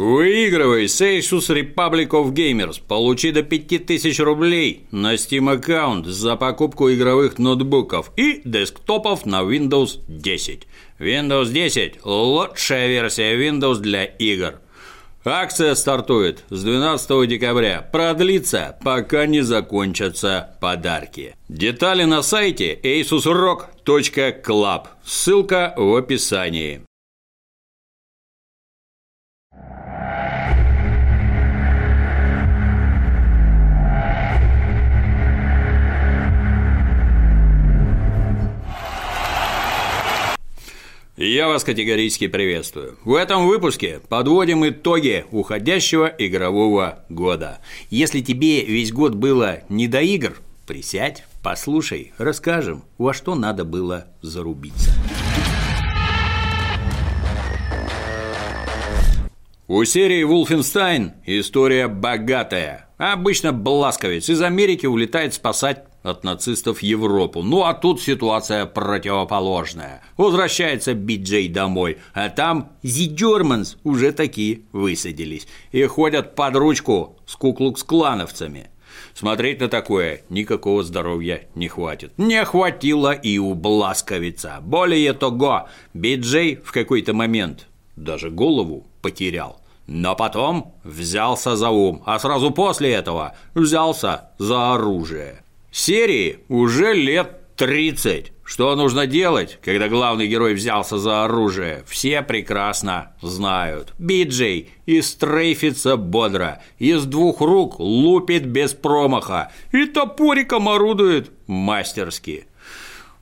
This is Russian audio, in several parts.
Выигрывай с Asus Republic of Gamers. Получи до 5000 рублей на Steam аккаунт за покупку игровых ноутбуков и десктопов на Windows 10. Windows 10 – лучшая версия Windows для игр. Акция стартует с 12 декабря. Продлится, пока не закончатся подарки. Детали на сайте asusrock.club. Ссылка в описании. Я вас категорически приветствую. В этом выпуске подводим итоги уходящего игрового года. Если тебе весь год было не до игр, присядь, послушай, расскажем, во что надо было зарубиться. У серии Wolfenstein история богатая. Обычно Бласковец из Америки улетает спасать от нацистов Европу. Ну а тут ситуация противоположная. Возвращается Биджей домой, а там Germans уже такие высадились и ходят под ручку с куклукс-клановцами. Смотреть на такое никакого здоровья не хватит. Не хватило и у Бласковица. Более того, Биджей в какой-то момент даже голову потерял. Но потом взялся за ум, а сразу после этого взялся за оружие. Серии уже лет 30. Что нужно делать, когда главный герой взялся за оружие, все прекрасно знают. Биджей и стрейфится бодро, из двух рук лупит без промаха и топориком орудует мастерски.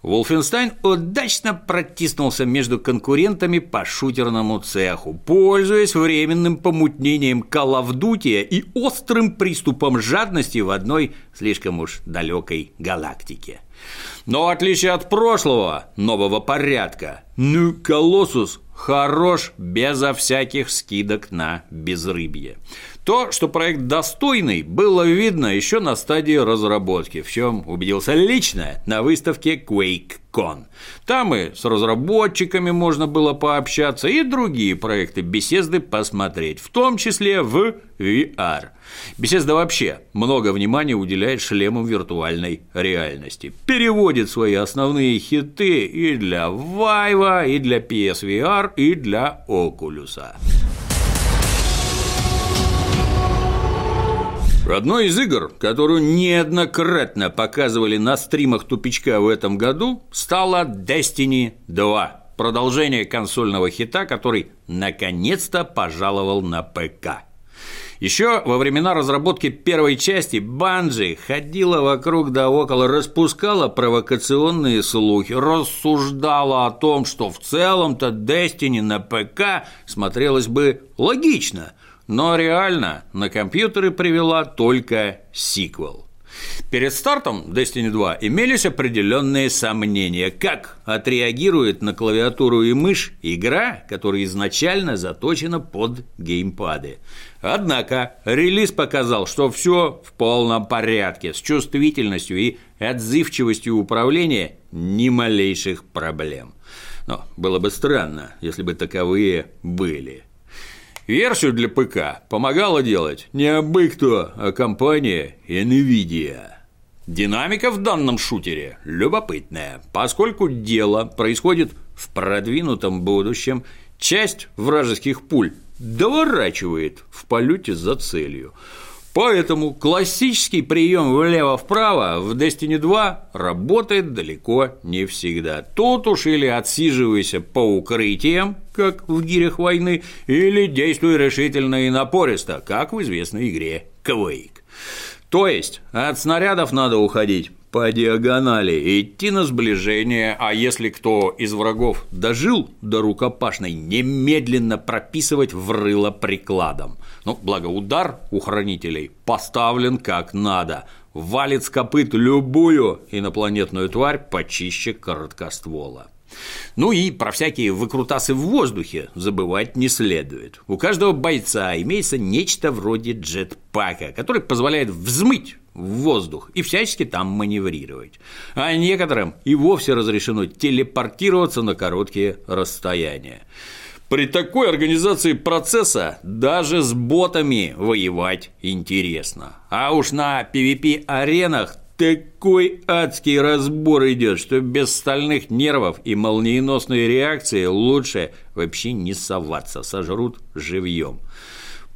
Wolfenstein удачно протиснулся между конкурентами по шутерному цеху, пользуясь временным помутнением Калавдутия и острым приступом жадности в одной слишком уж далекой галактике. Но в отличие от прошлого, нового порядка, ну, Колоссус хорош безо всяких скидок на безрыбье. То, что проект достойный, было видно еще на стадии разработки, в чем убедился лично на выставке QuakeCon. Там и с разработчиками можно было пообщаться, и другие проекты беседы посмотреть, в том числе в VR. Беседа вообще много внимания уделяет шлемам виртуальной реальности. Переводит свои основные хиты и для Vive, и для PSVR, и для Oculus. Одной из игр, которую неоднократно показывали на стримах тупичка в этом году, стала Destiny 2, продолжение консольного хита, который наконец-то пожаловал на ПК. Еще во времена разработки первой части Банжи ходила вокруг да около, распускала провокационные слухи, рассуждала о том, что в целом-то Destiny на ПК смотрелось бы логично – но реально на компьютеры привела только сиквел. Перед стартом Destiny 2 имелись определенные сомнения, как отреагирует на клавиатуру и мышь игра, которая изначально заточена под геймпады. Однако релиз показал, что все в полном порядке, с чувствительностью и отзывчивостью управления ни малейших проблем. Но было бы странно, если бы таковые были. Версию для ПК помогала делать не абы кто, а компания NVIDIA. Динамика в данном шутере любопытная, поскольку дело происходит в продвинутом будущем, часть вражеских пуль доворачивает в полете за целью. Поэтому классический прием влево-вправо в Destiny 2 работает далеко не всегда. Тут уж или отсиживайся по укрытиям, как в гирях войны, или действуй решительно и напористо, как в известной игре Quake. То есть от снарядов надо уходить по диагонали, идти на сближение, а если кто из врагов дожил до рукопашной, немедленно прописывать в рыло прикладом. Ну, благо удар у хранителей поставлен как надо, валит с копыт любую инопланетную тварь почище короткоствола. Ну и про всякие выкрутасы в воздухе забывать не следует. У каждого бойца имеется нечто вроде джетпака, который позволяет взмыть в воздух и всячески там маневрировать. А некоторым и вовсе разрешено телепортироваться на короткие расстояния. При такой организации процесса даже с ботами воевать интересно. А уж на PvP-аренах такой адский разбор идет, что без стальных нервов и молниеносной реакции лучше вообще не соваться, сожрут живьем.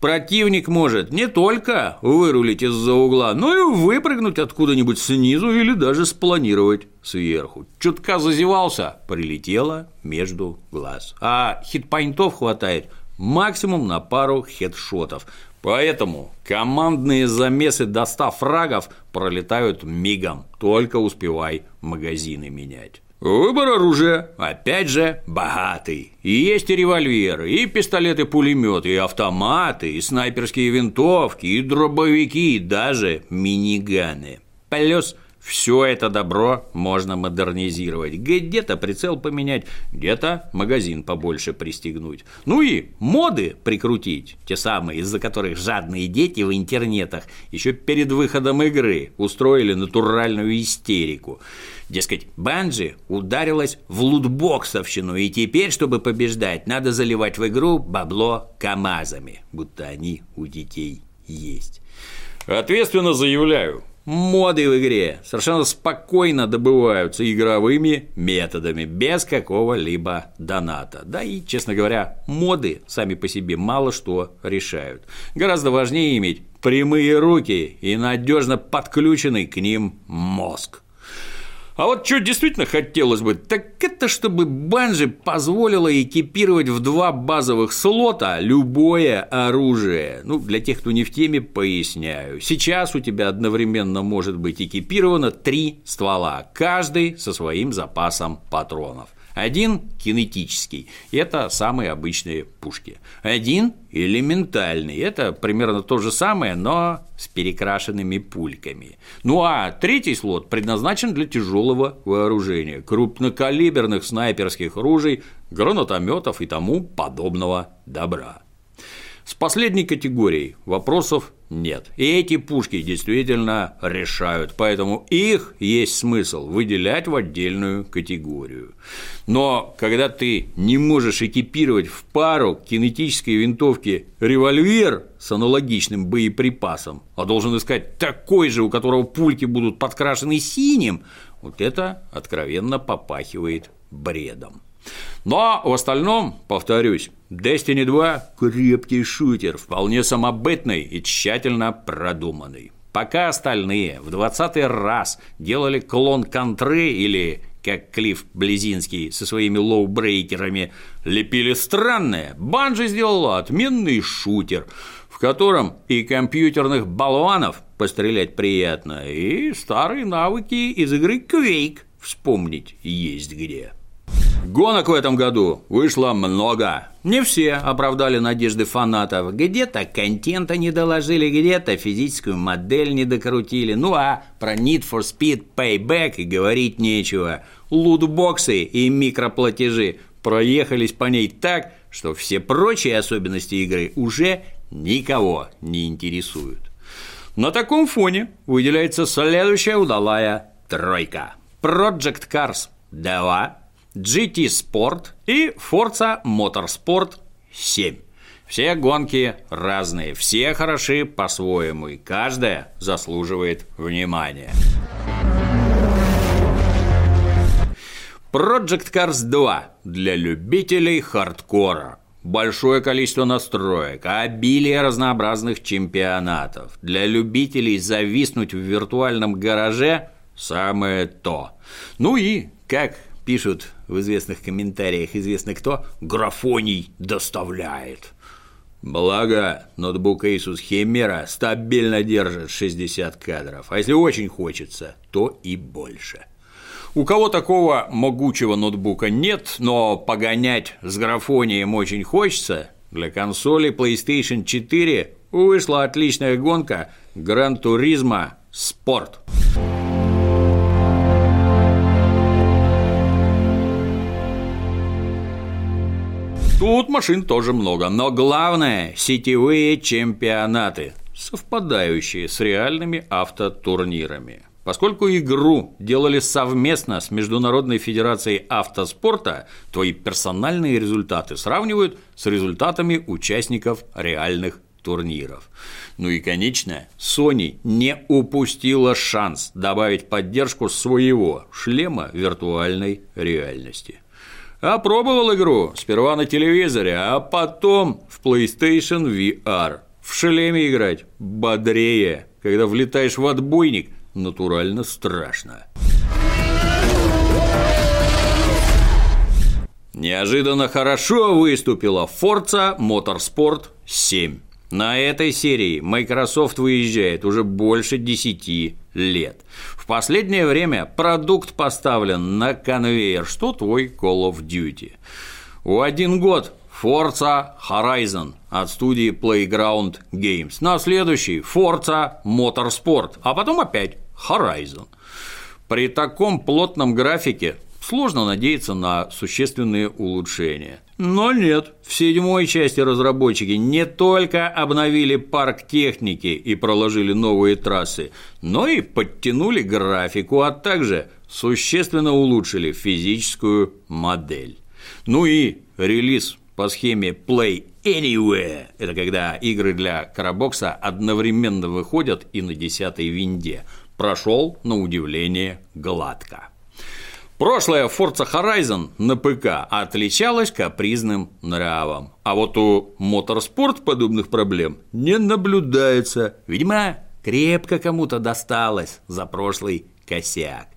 Противник может не только вырулить из-за угла, но и выпрыгнуть откуда-нибудь снизу или даже спланировать сверху. Чутка зазевался, прилетело между глаз. А хитпоинтов хватает максимум на пару хедшотов. Поэтому командные замесы до 100 фрагов пролетают мигом, только успевай магазины менять. Выбор оружия, опять же, богатый. И есть и револьверы, и пистолеты-пулеметы, и автоматы, и снайперские винтовки, и дробовики, и даже миниганы. Плюс все это добро можно модернизировать. Где-то прицел поменять, где-то магазин побольше пристегнуть. Ну и моды прикрутить, те самые, из-за которых жадные дети в интернетах еще перед выходом игры устроили натуральную истерику. Дескать, Банджи ударилась в лутбоксовщину, и теперь, чтобы побеждать, надо заливать в игру бабло КАМАЗами, будто они у детей есть. Ответственно заявляю, Моды в игре совершенно спокойно добываются игровыми методами, без какого-либо доната. Да и, честно говоря, моды сами по себе мало что решают. Гораздо важнее иметь прямые руки и надежно подключенный к ним мозг. А вот что действительно хотелось бы, так это чтобы Банжи позволила экипировать в два базовых слота любое оружие. Ну, для тех, кто не в теме, поясняю. Сейчас у тебя одновременно может быть экипировано три ствола, каждый со своим запасом патронов – один кинетический – это самые обычные пушки. Один элементальный – это примерно то же самое, но с перекрашенными пульками. Ну а третий слот предназначен для тяжелого вооружения, крупнокалиберных снайперских ружей, гранатометов и тому подобного добра. С последней категорией вопросов нет. И эти пушки действительно решают, поэтому их есть смысл выделять в отдельную категорию. Но когда ты не можешь экипировать в пару кинетической винтовки револьвер с аналогичным боеприпасом, а должен искать такой же, у которого пульки будут подкрашены синим, вот это откровенно попахивает бредом. Но в остальном, повторюсь, Destiny 2 – крепкий шутер, вполне самобытный и тщательно продуманный. Пока остальные в двадцатый раз делали клон контры или как Клифф Блезински со своими LawBreakers'ами лепили странное, Bungie сделала отменный шутер, в котором и компьютерных болванов пострелять приятно, и старые навыки из игры Quake вспомнить есть где. Гонок в этом году вышло много. Не все оправдали надежды фанатов. Где-то контента не доложили, где-то физическую модель не докрутили. Ну а про Need for Speed Payback и говорить нечего. Лутбоксы и микроплатежи проехались по ней так, что все прочие особенности игры уже никого не интересуют. На таком фоне выделяется следующая удалая тройка. Project Cars 2 GT Sport и Forza Motorsport 7. Все гонки разные, все хороши по-своему, и каждая заслуживает внимания. Project Cars 2 для любителей хардкора. Большое количество настроек, обилие разнообразных чемпионатов. Для любителей зависнуть в виртуальном гараже – самое то. Ну и, как пишут в известных комментариях известно кто, графоний доставляет. Благо, ноутбук Asus Chimera стабильно держит 60 кадров, а если очень хочется, то и больше. У кого такого могучего ноутбука нет, но погонять с графонием очень хочется, для консоли PlayStation 4 вышла отличная гонка Gran Turismo Sport. Тут машин тоже много, но главное – сетевые чемпионаты, совпадающие с реальными автотурнирами. Поскольку игру делали совместно с Международной Федерацией Автоспорта, твои персональные результаты сравнивают с результатами участников реальных турниров. Ну и, конечно, Sony не упустила шанс добавить поддержку своего шлема виртуальной реальности. Опробовал игру сперва на телевизоре, а потом в PlayStation VR. В шлеме играть бодрее, когда влетаешь в отбойник – натурально страшно. Неожиданно хорошо выступила Forza Motorsport 7. На этой серии Microsoft выезжает уже больше 10 лет. В последнее время продукт поставлен на конвейер, что твой Call of Duty. У один год Forza Horizon от студии Playground Games. На следующий Forza Motorsport, а потом опять Horizon. При таком плотном графике сложно надеяться на существенные улучшения. Но нет, в седьмой части разработчики не только обновили парк техники и проложили новые трассы, но и подтянули графику, а также существенно улучшили физическую модель. Ну и релиз по схеме Play Anywhere – это когда игры для карабокса одновременно выходят и на десятой винде – прошел на удивление гладко. Прошлая Forza Horizon на ПК отличалась капризным нравом, а вот у Motorsport подобных проблем не наблюдается. Видимо, крепко кому-то досталось за прошлый косяк.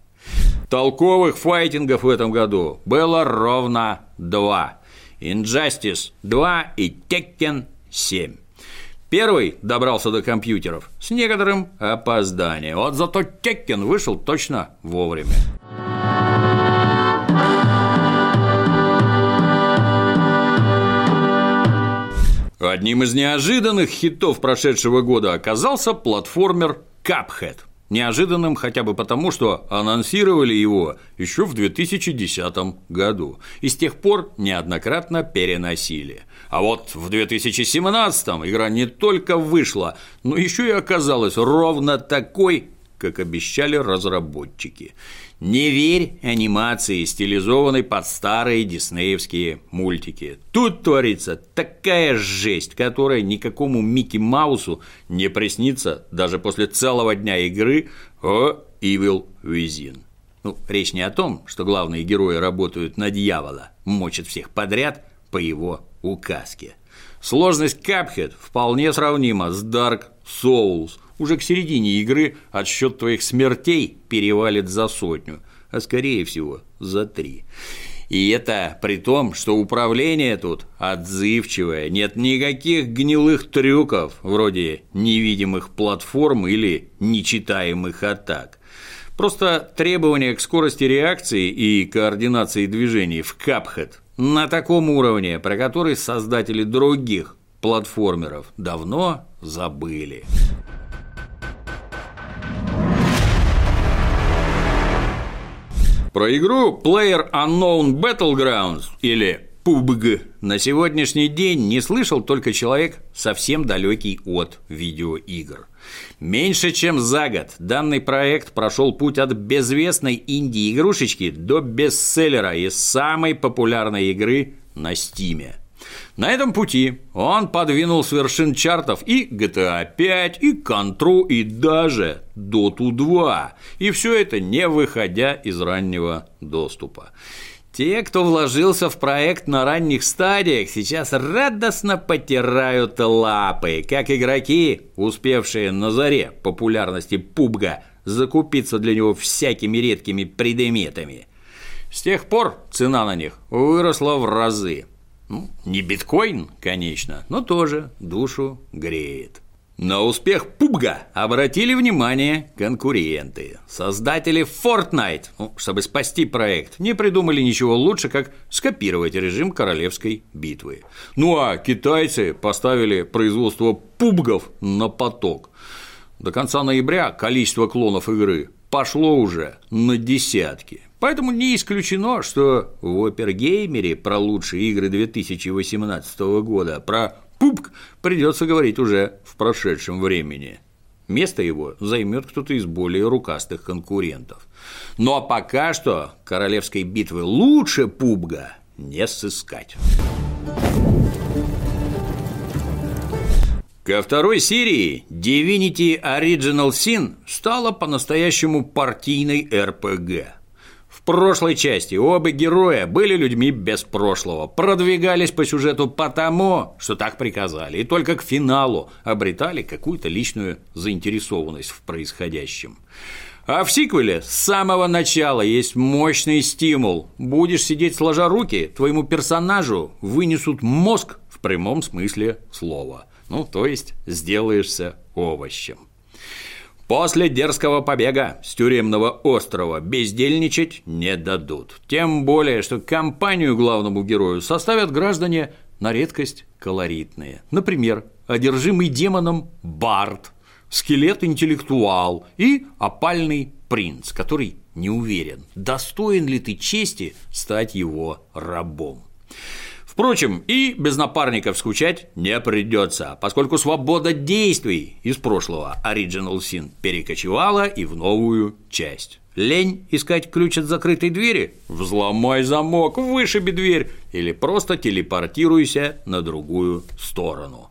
Толковых файтингов в этом году было ровно два. Injustice 2 и Tekken 7. Первый добрался до компьютеров с некоторым опозданием. Вот зато Теккен вышел точно вовремя. Одним из неожиданных хитов прошедшего года оказался платформер Cuphead – Неожиданным хотя бы потому, что анонсировали его еще в 2010 году и с тех пор неоднократно переносили. А вот в 2017 игра не только вышла, но еще и оказалась ровно такой, как обещали разработчики. Не верь анимации, стилизованной под старые диснеевские мультики. Тут творится такая жесть, которая никакому Микки Маусу не приснится даже после целого дня игры о Evil Within. Ну, речь не о том, что главные герои работают на дьявола, мочат всех подряд по его указке. Сложность Cuphead вполне сравнима с Dark Souls – уже к середине игры отсчет твоих смертей перевалит за сотню, а скорее всего за три. И это при том, что управление тут отзывчивое, нет никаких гнилых трюков, вроде невидимых платформ или нечитаемых атак. Просто требования к скорости реакции и координации движений в Cuphead на таком уровне, про который создатели других платформеров давно забыли. Про игру Player Unknown Battlegrounds или PUBG на сегодняшний день не слышал только человек, совсем далекий от видеоигр. Меньше чем за год данный проект прошел путь от безвестной инди-игрушечки до бестселлера и самой популярной игры на Стиме – на этом пути он подвинул с вершин чартов и GTA 5, и Control, и даже Dota 2. И все это не выходя из раннего доступа. Те, кто вложился в проект на ранних стадиях, сейчас радостно потирают лапы, как игроки, успевшие на заре популярности пубга закупиться для него всякими редкими предметами. С тех пор цена на них выросла в разы. Ну, не биткоин, конечно, но тоже душу греет. На успех Пубга обратили внимание конкуренты. Создатели Fortnite, ну, чтобы спасти проект, не придумали ничего лучше, как скопировать режим королевской битвы. Ну а китайцы поставили производство пубгов на поток. До конца ноября количество клонов игры пошло уже на десятки. Поэтому не исключено, что в Опергеймере про лучшие игры 2018 года про пупк придется говорить уже в прошедшем времени. Место его займет кто-то из более рукастых конкурентов. Но пока что королевской битвы лучше пубга не сыскать. Ко второй серии Divinity Original Sin стала по-настоящему партийной РПГ. Прошлой части оба героя были людьми без прошлого, продвигались по сюжету потому, что так приказали, и только к финалу обретали какую-то личную заинтересованность в происходящем. А в сиквеле с самого начала есть мощный стимул. Будешь сидеть сложа руки, твоему персонажу вынесут мозг в прямом смысле слова – ну, то есть сделаешься овощем. После дерзкого побега с тюремного острова бездельничать не дадут. Тем более, что компанию главному герою составят граждане на редкость колоритные. Например, одержимый демоном Барт, скелет-интеллектуал и опальный принц, который не уверен, достоин ли ты чести стать его рабом. Впрочем, и без напарников скучать не придется, поскольку свобода действий из прошлого Original Sin перекочевала и в новую часть. Лень искать ключ от закрытой двери? Взломай замок, вышиби дверь или просто телепортируйся на другую сторону.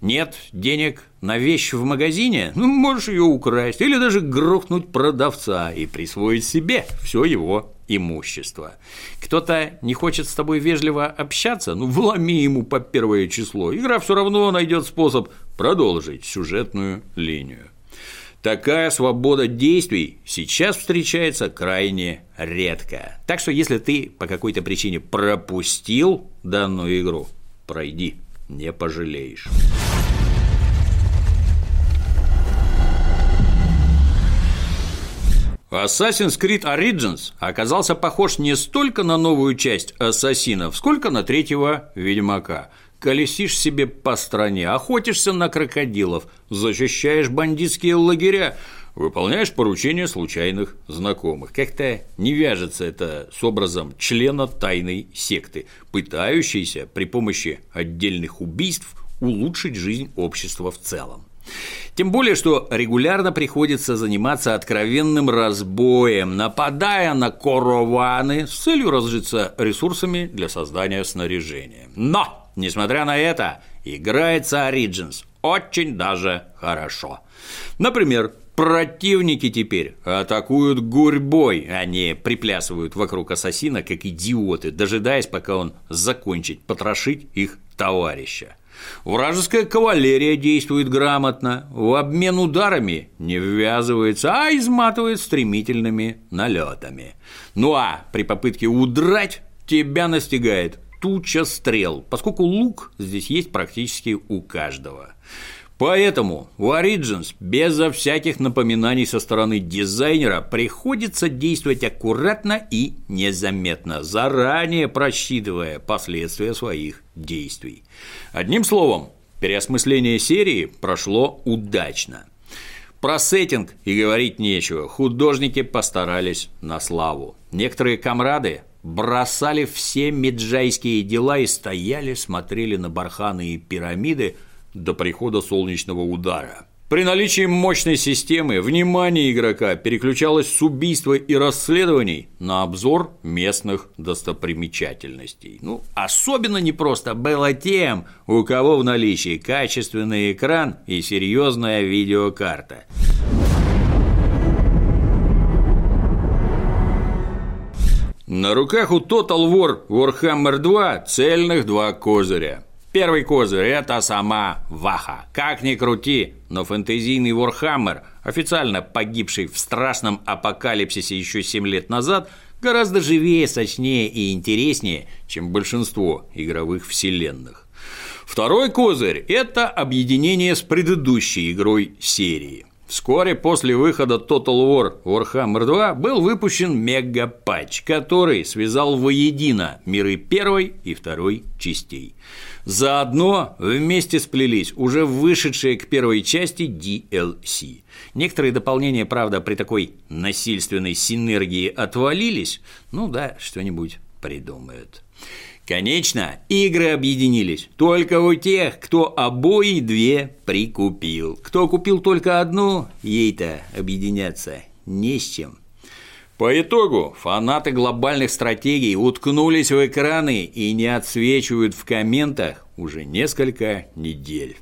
Нет денег на вещь в магазине? Ну, можешь ее украсть или даже грохнуть продавца и присвоить себе все его имущество. Кто-то не хочет с тобой вежливо общаться, ну вломи ему по первое число. Игра все равно найдет способ продолжить сюжетную линию. Такая свобода действий сейчас встречается крайне редко. Так что если ты по какой-то причине пропустил данную игру, пройди, не пожалеешь. Assassin's Creed Origins оказался похож не столько на новую часть ассасинов, сколько на третьего Ведьмака. Колесишь себе по стране, охотишься на крокодилов, защищаешь бандитские лагеря, выполняешь поручения случайных знакомых. Как-то не вяжется это с образом члена тайной секты, пытающейся при помощи отдельных убийств улучшить жизнь общества в целом. Тем более, что регулярно приходится заниматься откровенным разбоем, нападая на корованы с целью разжиться ресурсами для создания снаряжения. Но, несмотря на это, играется Origins очень даже хорошо. Например, Противники теперь атакуют гурьбой, они приплясывают вокруг ассасина, как идиоты, дожидаясь, пока он закончит потрошить их товарища. Вражеская кавалерия действует грамотно, в обмен ударами не ввязывается, а изматывает стремительными налетами. Ну а при попытке удрать тебя настигает туча стрел, поскольку лук здесь есть практически у каждого. Поэтому у Origins безо всяких напоминаний со стороны дизайнера приходится действовать аккуратно и незаметно, заранее просчитывая последствия своих действий. Одним словом, переосмысление серии прошло удачно. Про сеттинг и говорить нечего, художники постарались на славу. Некоторые комрады бросали все меджайские дела и стояли, смотрели на барханы и пирамиды – до прихода солнечного удара. При наличии мощной системы внимание игрока переключалось с убийства и расследований на обзор местных достопримечательностей. Ну, особенно непросто было тем, у кого в наличии качественный экран и серьезная видеокарта. На руках у Total War Warhammer 2 цельных два козыря – Первый козырь – это сама Ваха. Как ни крути, но фэнтезийный Warhammer, официально погибший в страшном апокалипсисе еще 7 лет назад, гораздо живее, сочнее и интереснее, чем большинство игровых вселенных. Второй козырь – это объединение с предыдущей игрой серии. Вскоре после выхода Total War Warhammer 2 был выпущен мега-патч, который связал воедино миры первой и второй частей. Заодно вместе сплелись уже вышедшие к первой части DLC. Некоторые дополнения, правда, при такой насильственной синергии отвалились, ну да, что-нибудь придумают. Конечно, игры объединились только у тех, кто обои две прикупил. Кто купил только одну, ей-то объединяться не с чем. По итогу фанаты глобальных стратегий уткнулись в экраны и не отсвечивают в комментах уже несколько недель.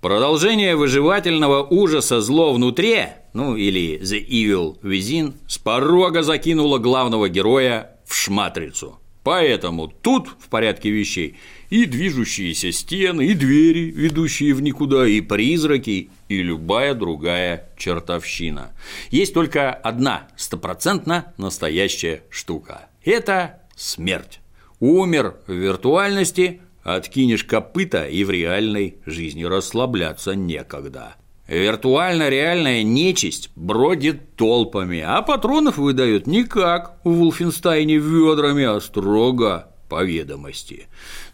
Продолжение выживательного ужаса «Зло внутри», ну или «The Evil Within», с порога закинуло главного героя в шматрицу. Поэтому тут, в порядке вещей, и движущиеся стены, и двери, ведущие в никуда, и призраки, и любая другая чертовщина. Есть только одна стопроцентно настоящая штука. Это смерть. Умер в виртуальности, Откинешь копыта, и в реальной жизни расслабляться некогда. Виртуально-реальная нечисть бродит толпами, а патронов выдает не как в Вулфенстайне ведрами, а строго по ведомости.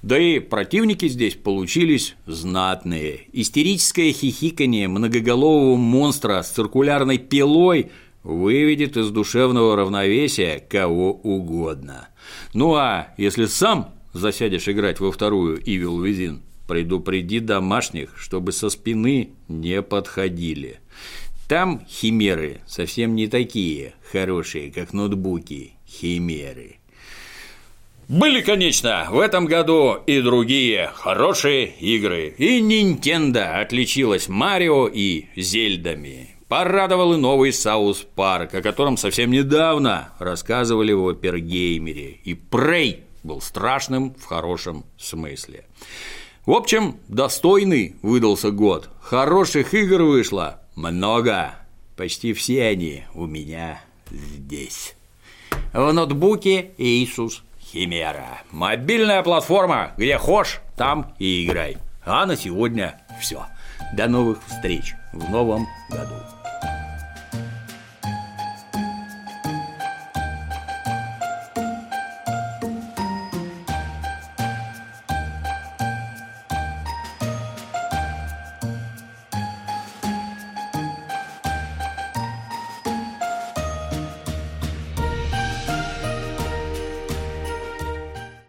Да и противники здесь получились знатные. Истерическое хихиканье многоголового монстра с циркулярной пилой выведет из душевного равновесия кого угодно. Ну а если сам засядешь играть во вторую Evil Within, предупреди домашних, чтобы со спины не подходили. Там химеры совсем не такие хорошие, как ноутбуки химеры. Были, конечно, в этом году и другие хорошие игры. И Nintendo отличилась Марио и Зельдами. Порадовал и новый South Park, о котором совсем недавно рассказывали в Опергеймере. И Prey был страшным в хорошем смысле. В общем, достойный выдался год. Хороших игр вышло много. Почти все они у меня здесь. В ноутбуке Asus Химера. Мобильная платформа, где хошь, там и играй. А на сегодня все. До новых встреч в новом году.